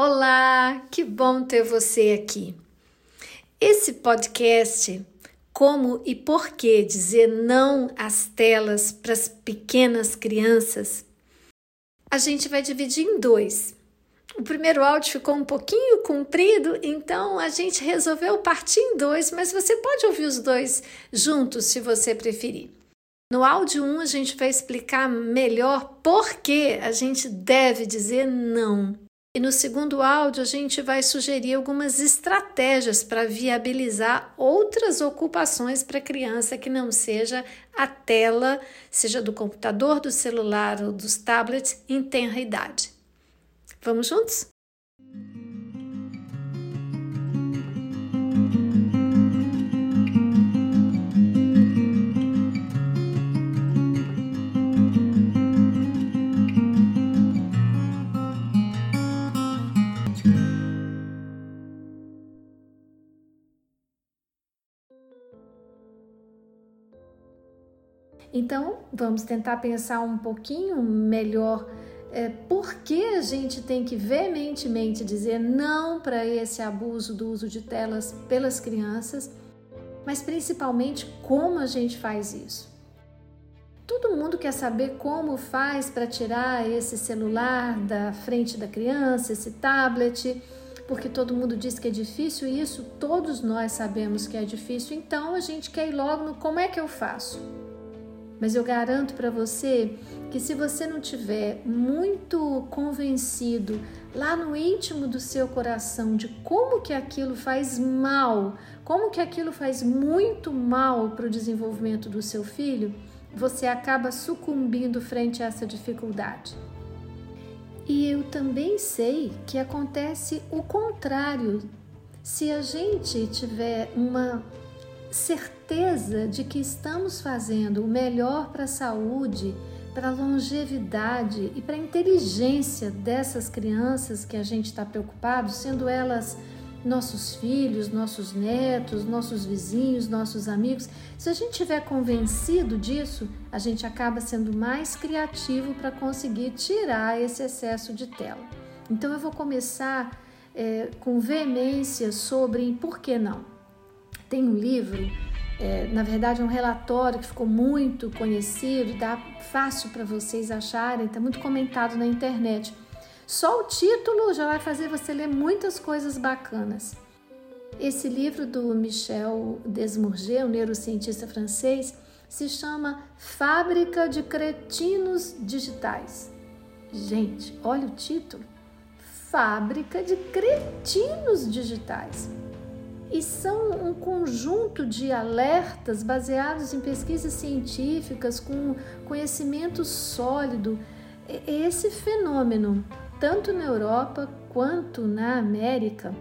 Olá, que bom ter você aqui. Esse podcast, Como e Por que Dizer Não às Telas para as Pequenas Crianças, a gente vai dividir em dois. O primeiro áudio ficou um pouquinho comprido, então a gente resolveu partir em dois, mas você pode ouvir os dois juntos se você preferir. No áudio 1, um, a gente vai explicar melhor por que a gente deve dizer não e no segundo áudio, a gente vai sugerir algumas estratégias para viabilizar outras ocupações para a criança que não seja a tela, seja do computador, do celular ou dos tablets, em tenra idade. Vamos juntos? Então, vamos tentar pensar um pouquinho melhor é, por que a gente tem que veementemente dizer não para esse abuso do uso de telas pelas crianças, mas principalmente como a gente faz isso. Todo mundo quer saber como faz para tirar esse celular da frente da criança, esse tablet, porque todo mundo diz que é difícil e isso todos nós sabemos que é difícil, então a gente quer ir logo no como é que eu faço. Mas eu garanto para você que se você não tiver muito convencido lá no íntimo do seu coração de como que aquilo faz mal, como que aquilo faz muito mal para o desenvolvimento do seu filho, você acaba sucumbindo frente a essa dificuldade. E eu também sei que acontece o contrário. Se a gente tiver uma certeza de que estamos fazendo o melhor para a saúde, para a longevidade e para a inteligência dessas crianças que a gente está preocupado, sendo elas nossos filhos, nossos netos, nossos vizinhos, nossos amigos. Se a gente estiver convencido disso, a gente acaba sendo mais criativo para conseguir tirar esse excesso de tela. Então eu vou começar é, com veemência sobre por que não. Tem um livro, é, na verdade, é um relatório que ficou muito conhecido, dá fácil para vocês acharem, está muito comentado na internet. Só o título já vai fazer você ler muitas coisas bacanas. Esse livro do Michel Desmourget, um neurocientista francês, se chama Fábrica de Cretinos Digitais. Gente, olha o título: Fábrica de Cretinos Digitais e são um conjunto de alertas baseados em pesquisas científicas com conhecimento sólido. Esse fenômeno, tanto na Europa quanto na América,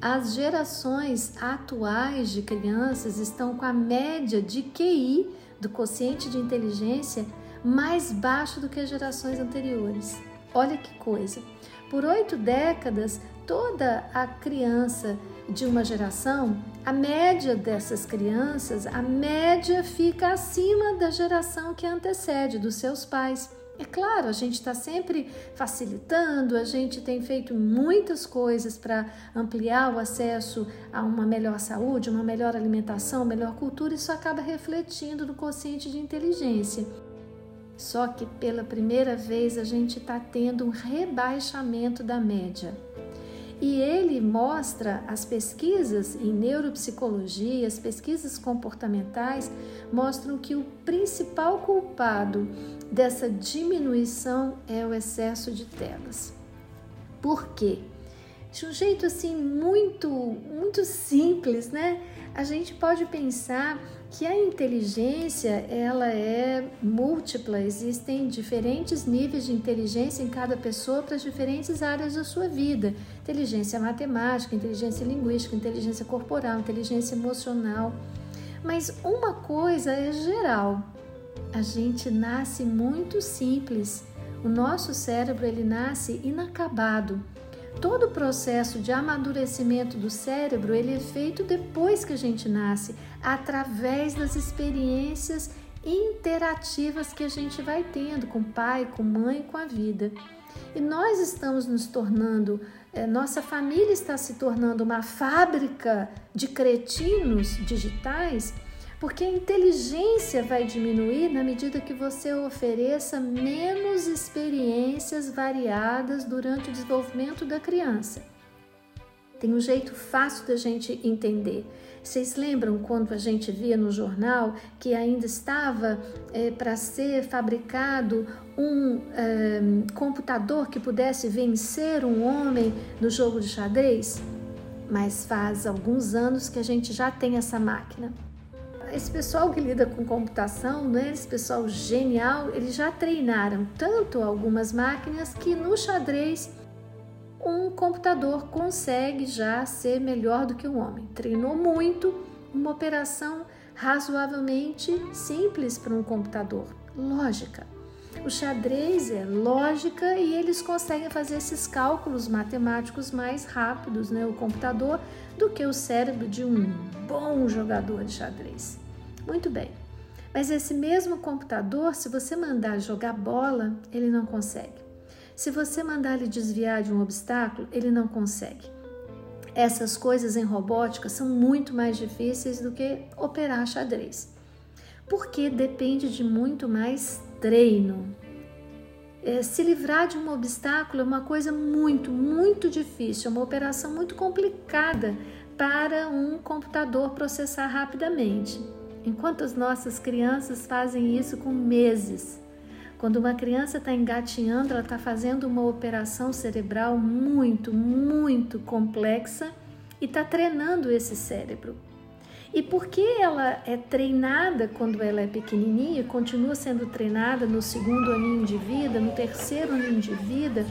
as gerações atuais de crianças estão com a média de QI do quociente de inteligência mais baixo do que as gerações anteriores. Olha que coisa! Por oito décadas, toda a criança de uma geração, a média dessas crianças, a média fica acima da geração que antecede, dos seus pais. É claro, a gente está sempre facilitando, a gente tem feito muitas coisas para ampliar o acesso a uma melhor saúde, uma melhor alimentação, melhor cultura, isso acaba refletindo no consciente de inteligência. Só que pela primeira vez a gente está tendo um rebaixamento da média. E ele mostra as pesquisas em neuropsicologia, as pesquisas comportamentais mostram que o principal culpado dessa diminuição é o excesso de telas. Por quê? De um jeito assim muito, muito simples, né? A gente pode pensar que a inteligência ela é múltipla, existem diferentes níveis de inteligência em cada pessoa para as diferentes áreas da sua vida. Inteligência matemática, inteligência linguística, inteligência corporal, inteligência emocional. Mas uma coisa é geral. A gente nasce muito simples. O nosso cérebro ele nasce inacabado. Todo o processo de amadurecimento do cérebro ele é feito depois que a gente nasce, através das experiências interativas que a gente vai tendo com o pai, com a mãe, com a vida. E nós estamos nos tornando é, nossa família está se tornando uma fábrica de cretinos digitais, porque a inteligência vai diminuir na medida que você ofereça menos experiências variadas durante o desenvolvimento da criança. Tem um jeito fácil da gente entender. Vocês lembram quando a gente via no jornal que ainda estava é, para ser fabricado um é, computador que pudesse vencer um homem no jogo de xadrez? Mas faz alguns anos que a gente já tem essa máquina. Esse pessoal que lida com computação, né, esse pessoal genial, eles já treinaram tanto algumas máquinas que no xadrez um computador consegue já ser melhor do que um homem. Treinou muito, uma operação razoavelmente simples para um computador. Lógica. O xadrez é lógica e eles conseguem fazer esses cálculos matemáticos mais rápidos, né, o computador, do que o cérebro de um bom jogador de xadrez. Muito bem. Mas esse mesmo computador, se você mandar jogar bola, ele não consegue. Se você mandar ele desviar de um obstáculo, ele não consegue. Essas coisas em robótica são muito mais difíceis do que operar xadrez, porque depende de muito mais treino. É, se livrar de um obstáculo é uma coisa muito, muito difícil, é uma operação muito complicada para um computador processar rapidamente, enquanto as nossas crianças fazem isso com meses. Quando uma criança está engatinhando, ela está fazendo uma operação cerebral muito, muito complexa e está treinando esse cérebro. E porque ela é treinada quando ela é pequenininha, continua sendo treinada no segundo aninho de vida, no terceiro aninho de vida,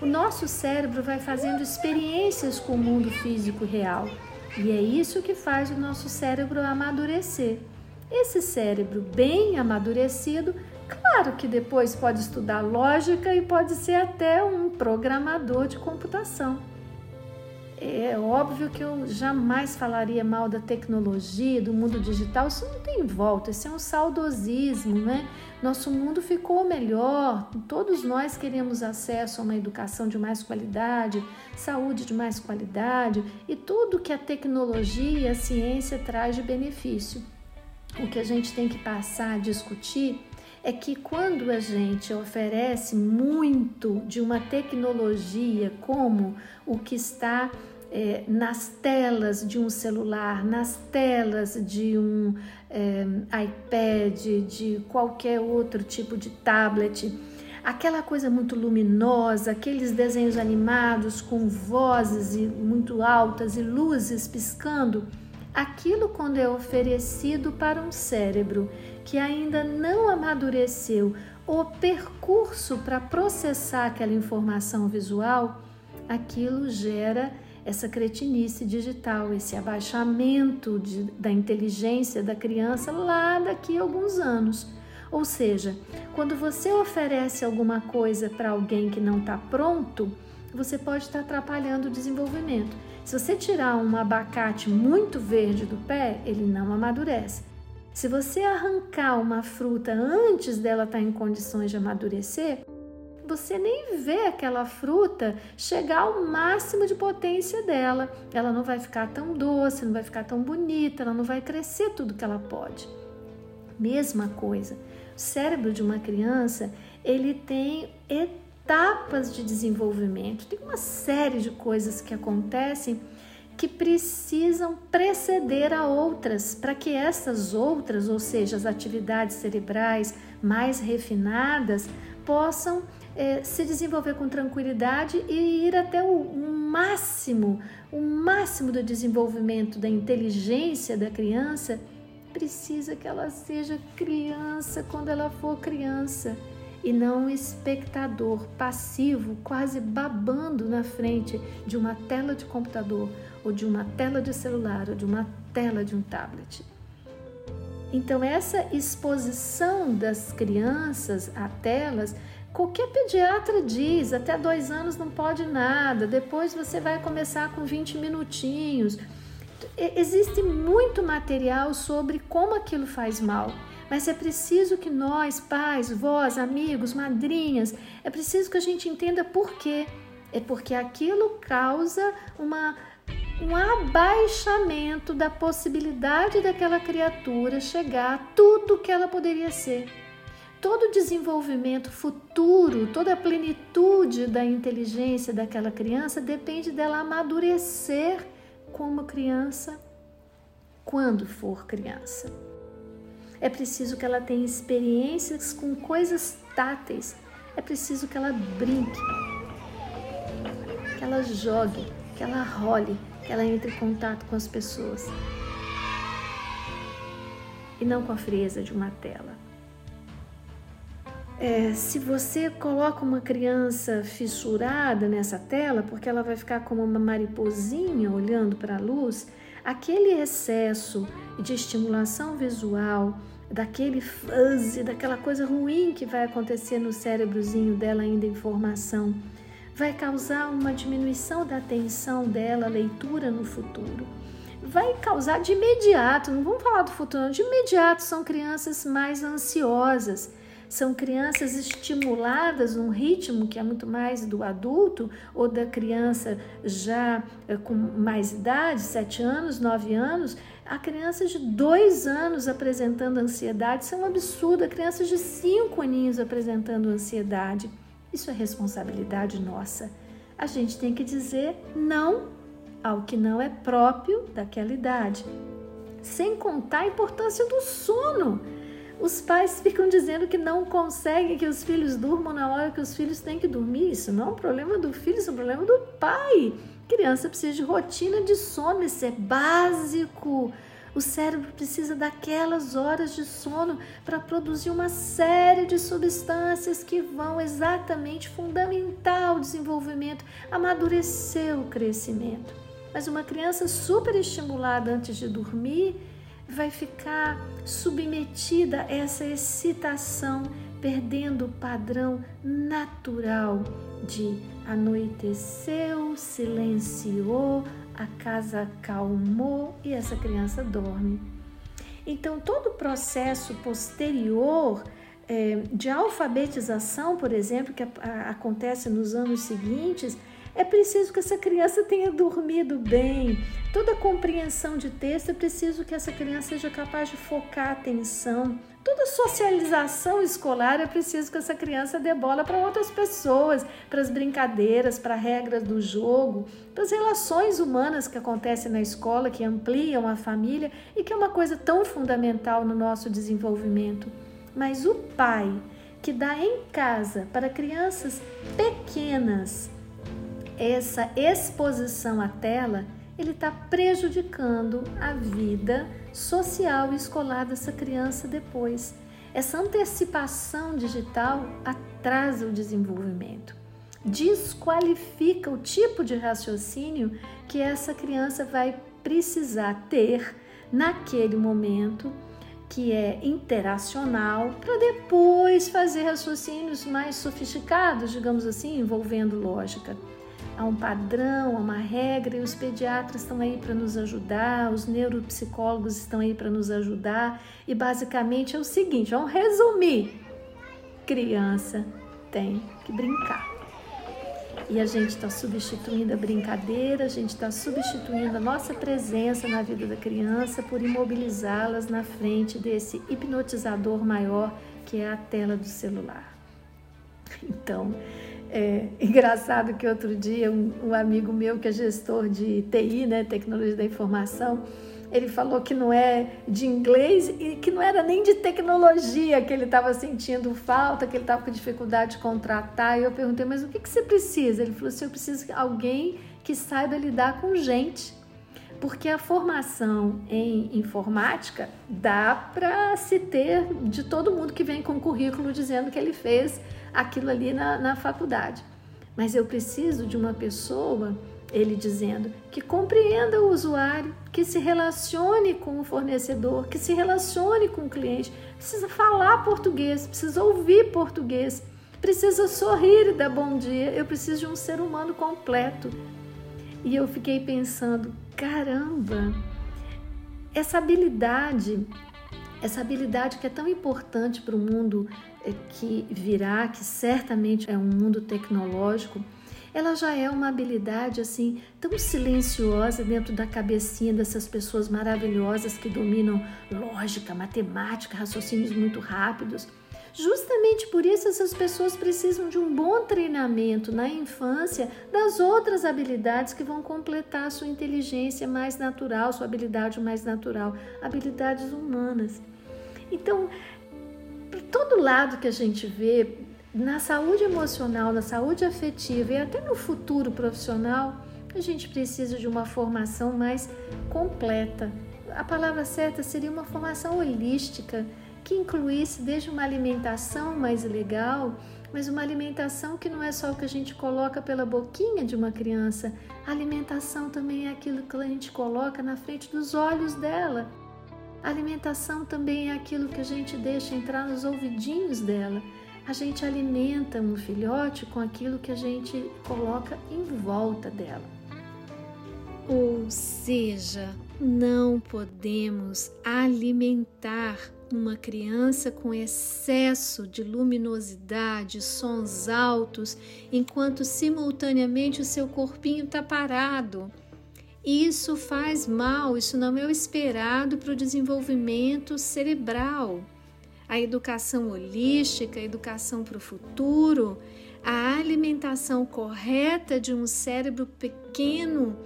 o nosso cérebro vai fazendo experiências com o mundo físico real. E é isso que faz o nosso cérebro amadurecer. Esse cérebro bem amadurecido Claro que depois pode estudar lógica e pode ser até um programador de computação. É óbvio que eu jamais falaria mal da tecnologia, do mundo digital, isso não tem volta, isso é um saudosismo, né? Nosso mundo ficou melhor, todos nós queremos acesso a uma educação de mais qualidade, saúde de mais qualidade e tudo que a tecnologia e a ciência traz de benefício. O que a gente tem que passar a discutir é que quando a gente oferece muito de uma tecnologia como o que está é, nas telas de um celular, nas telas de um é, iPad, de qualquer outro tipo de tablet, aquela coisa muito luminosa, aqueles desenhos animados com vozes muito altas e luzes piscando, aquilo quando é oferecido para um cérebro que ainda não amadureceu o percurso para processar aquela informação visual, aquilo gera essa cretinice digital, esse abaixamento de, da inteligência da criança lá daqui a alguns anos. Ou seja, quando você oferece alguma coisa para alguém que não está pronto, você pode estar tá atrapalhando o desenvolvimento. Se você tirar um abacate muito verde do pé, ele não amadurece. Se você arrancar uma fruta antes dela estar tá em condições de amadurecer, você nem vê aquela fruta chegar ao máximo de potência dela. Ela não vai ficar tão doce, não vai ficar tão bonita, ela não vai crescer tudo que ela pode. Mesma coisa. O cérebro de uma criança, ele tem etapas de desenvolvimento. Tem uma série de coisas que acontecem que precisam preceder a outras, para que essas outras, ou seja, as atividades cerebrais mais refinadas, possam é, se desenvolver com tranquilidade e ir até o, máximo, o máximo do desenvolvimento da inteligência da criança. Precisa que ela seja criança quando ela for criança e não um espectador passivo, quase babando na frente de uma tela de computador ou de uma tela de celular ou de uma tela de um tablet. Então, essa exposição das crianças a telas, qualquer pediatra diz: até dois anos não pode nada, depois você vai começar com 20 minutinhos. Existe muito material sobre como aquilo faz mal. Mas é preciso que nós, pais, vós, amigos, madrinhas, é preciso que a gente entenda por quê. É porque aquilo causa uma, um abaixamento da possibilidade daquela criatura chegar a tudo que ela poderia ser. Todo o desenvolvimento futuro, toda a plenitude da inteligência daquela criança depende dela amadurecer como criança quando for criança. É preciso que ela tenha experiências com coisas táteis. É preciso que ela brinque, que ela jogue, que ela role, que ela entre em contato com as pessoas. E não com a frieza de uma tela. É, se você coloca uma criança fissurada nessa tela, porque ela vai ficar como uma mariposinha olhando para a luz, aquele excesso de estimulação visual, daquele fuzz, daquela coisa ruim que vai acontecer no cérebrozinho dela ainda em formação, vai causar uma diminuição da atenção dela, leitura no futuro. Vai causar de imediato, não vamos falar do futuro, de imediato são crianças mais ansiosas são crianças estimuladas num ritmo que é muito mais do adulto ou da criança já eh, com mais idade, sete anos, nove anos. A criança de dois anos apresentando ansiedade, isso é um absurdo. A criança de cinco aninhos apresentando ansiedade. Isso é responsabilidade nossa. A gente tem que dizer não ao que não é próprio daquela idade. Sem contar a importância do sono. Os pais ficam dizendo que não conseguem que os filhos durmam na hora que os filhos têm que dormir. Isso não é um problema do filho, isso é um problema do pai. criança precisa de rotina de sono, isso é básico. O cérebro precisa daquelas horas de sono para produzir uma série de substâncias que vão exatamente fundamentar o desenvolvimento, amadurecer o crescimento. Mas uma criança super estimulada antes de dormir, vai ficar submetida a essa excitação, perdendo o padrão natural de anoiteceu, silenciou, a casa acalmou e essa criança dorme. Então, todo o processo posterior é, de alfabetização, por exemplo, que a, a, acontece nos anos seguintes, é preciso que essa criança tenha dormido bem. Toda compreensão de texto é preciso que essa criança seja capaz de focar a atenção. Toda socialização escolar é preciso que essa criança dê bola para outras pessoas, para as brincadeiras, para regras do jogo, para as relações humanas que acontecem na escola, que ampliam a família e que é uma coisa tão fundamental no nosso desenvolvimento. Mas o pai que dá em casa para crianças pequenas essa exposição à tela, ele está prejudicando a vida social e escolar dessa criança depois. Essa antecipação digital atrasa o desenvolvimento, desqualifica o tipo de raciocínio que essa criança vai precisar ter naquele momento que é interacional para depois fazer raciocínios mais sofisticados, digamos assim, envolvendo lógica há um padrão, há uma regra e os pediatras estão aí para nos ajudar, os neuropsicólogos estão aí para nos ajudar e basicamente é o seguinte, vamos resumir: criança tem que brincar. E a gente está substituindo a brincadeira, a gente está substituindo a nossa presença na vida da criança por imobilizá-las na frente desse hipnotizador maior que é a tela do celular. Então, é engraçado que outro dia um, um, amigo meu que é gestor de TI, né, tecnologia da informação, ele falou que não é de inglês e que não era nem de tecnologia que ele estava sentindo falta, que ele estava com dificuldade de contratar. E eu perguntei, mas o que, que você precisa? Ele falou assim: eu preciso de alguém que saiba lidar com gente. Porque a formação em informática dá para se ter de todo mundo que vem com currículo dizendo que ele fez aquilo ali na, na faculdade. Mas eu preciso de uma pessoa, ele dizendo, que compreenda o usuário, que se relacione com o fornecedor, que se relacione com o cliente, precisa falar português, precisa ouvir português, precisa sorrir e dar bom dia. Eu preciso de um ser humano completo. E eu fiquei pensando, caramba, essa habilidade, essa habilidade que é tão importante para o mundo que virá, que certamente é um mundo tecnológico, ela já é uma habilidade assim tão silenciosa dentro da cabecinha dessas pessoas maravilhosas que dominam lógica, matemática, raciocínios muito rápidos. Justamente por isso essas pessoas precisam de um bom treinamento na infância das outras habilidades que vão completar sua inteligência mais natural, sua habilidade mais natural, habilidades humanas. Então, por todo lado que a gente vê, na saúde emocional, na saúde afetiva e até no futuro profissional, a gente precisa de uma formação mais completa. A palavra certa seria uma formação holística que incluísse desde uma alimentação mais legal, mas uma alimentação que não é só o que a gente coloca pela boquinha de uma criança. A alimentação também é aquilo que a gente coloca na frente dos olhos dela. A alimentação também é aquilo que a gente deixa entrar nos ouvidinhos dela. A gente alimenta um filhote com aquilo que a gente coloca em volta dela. Ou seja, não podemos alimentar uma criança com excesso de luminosidade, sons altos, enquanto simultaneamente o seu corpinho está parado. Isso faz mal, isso não é o esperado para o desenvolvimento cerebral. A educação holística, a educação para o futuro, a alimentação correta de um cérebro pequeno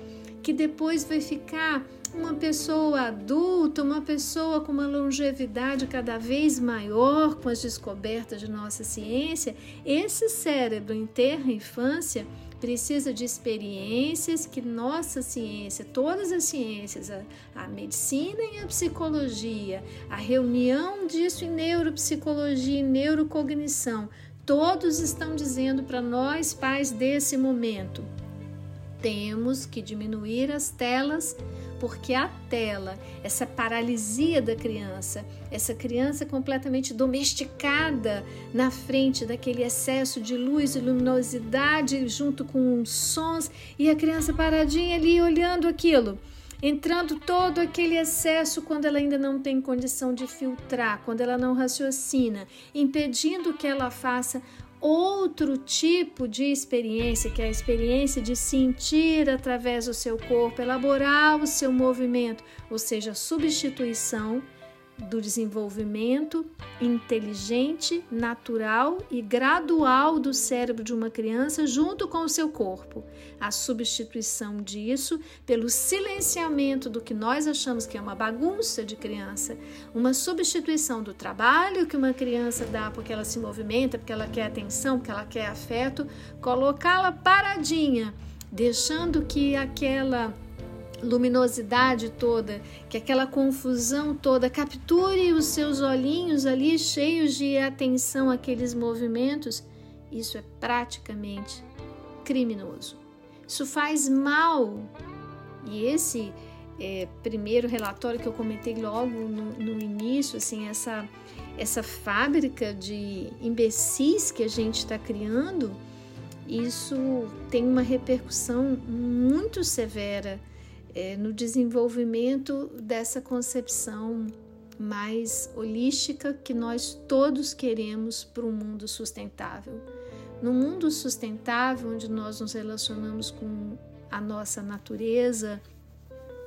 que depois vai ficar uma pessoa adulta, uma pessoa com uma longevidade cada vez maior com as descobertas de nossa ciência, esse cérebro em terra infância precisa de experiências que nossa ciência, todas as ciências, a, a, medicina e a psicologia, a reunião disso em neuropsicologia e neurocognição, todos estão dizendo para nós, pais desse momento, temos que diminuir as telas porque a tela, essa paralisia da criança, essa criança completamente domesticada na frente daquele excesso de luz e luminosidade junto com sons e a criança paradinha ali olhando aquilo entrando todo aquele excesso quando ela ainda não tem condição de filtrar, quando ela não raciocina, impedindo que ela faça outro tipo de experiência, que é a experiência de sentir através do seu corpo, elaborar o seu movimento, ou seja, substituição do desenvolvimento inteligente, natural e gradual do cérebro de uma criança junto com o seu corpo. A substituição disso pelo silenciamento do que nós achamos que é uma bagunça de criança, uma substituição do trabalho que uma criança dá porque ela se movimenta, porque ela quer atenção, porque ela quer afeto, colocá-la paradinha, deixando que aquela luminosidade toda, que aquela confusão toda capture os seus olhinhos ali cheios de atenção àqueles movimentos, isso é praticamente criminoso. Isso faz mal. E esse é, primeiro relatório que eu comentei logo no, no início, assim, essa, essa fábrica de imbecis que a gente está criando, isso tem uma repercussão muito severa é, no desenvolvimento dessa concepção mais holística que nós todos queremos para um mundo sustentável. No mundo sustentável, onde nós nos relacionamos com a nossa natureza,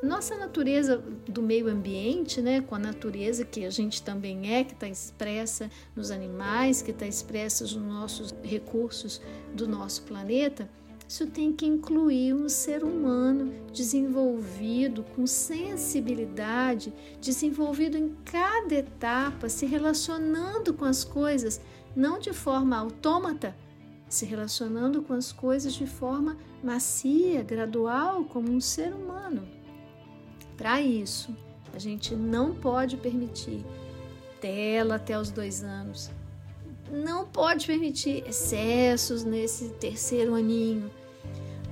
nossa natureza do meio ambiente, né, com a natureza que a gente também é, que está expressa nos animais, que está expressa nos nossos recursos do nosso planeta, isso tem que incluir um ser humano desenvolvido, com sensibilidade, desenvolvido em cada etapa, se relacionando com as coisas, não de forma autômata, se relacionando com as coisas de forma macia, gradual, como um ser humano. Para isso, a gente não pode permitir tela até os dois anos. Não pode permitir excessos nesse terceiro aninho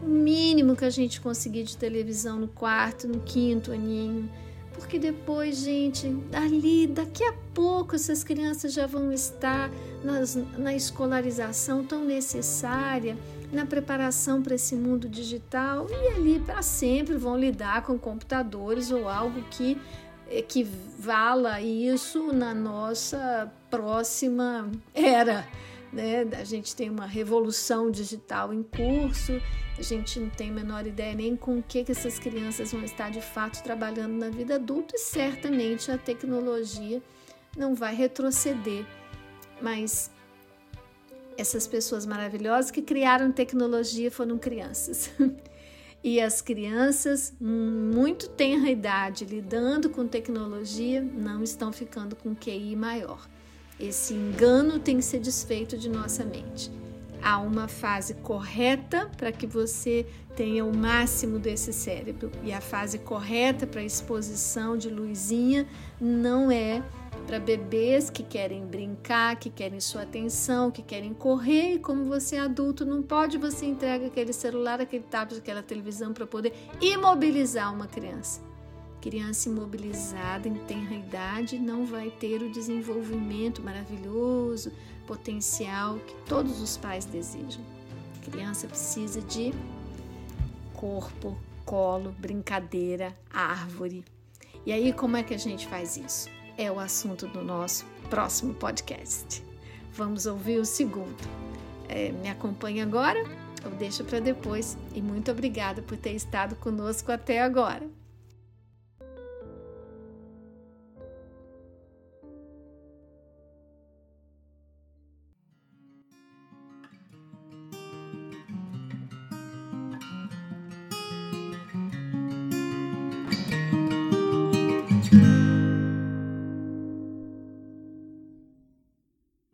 o mínimo que a gente conseguir de televisão no quarto, no quinto aninho. Porque depois, gente, ali, daqui a pouco, essas crianças já vão estar nas, na escolarização tão necessária, na preparação para esse mundo digital e ali para sempre vão lidar com computadores ou algo que equivala isso na nossa próxima era né? A gente tem uma revolução digital em curso, a gente não tem a menor ideia nem com o que, que essas crianças vão estar de fato trabalhando na vida adulta e certamente a tecnologia não vai retroceder. Mas essas pessoas maravilhosas que criaram tecnologia foram crianças. e as crianças, muito tenra idade, lidando com tecnologia, não estão ficando com QI maior. Esse engano tem que ser desfeito de nossa mente. Há uma fase correta para que você tenha o máximo desse cérebro, e a fase correta para exposição de luzinha não é para bebês que querem brincar, que querem sua atenção, que querem correr, e como você é adulto, não pode, você entrega aquele celular, aquele tablet, aquela televisão para poder imobilizar uma criança. Criança imobilizada em tenra idade não vai ter o desenvolvimento maravilhoso, potencial que todos os pais desejam. A criança precisa de corpo, colo, brincadeira, árvore. E aí, como é que a gente faz isso? É o assunto do nosso próximo podcast. Vamos ouvir o segundo. É, me acompanhe agora, eu deixo para depois e muito obrigada por ter estado conosco até agora.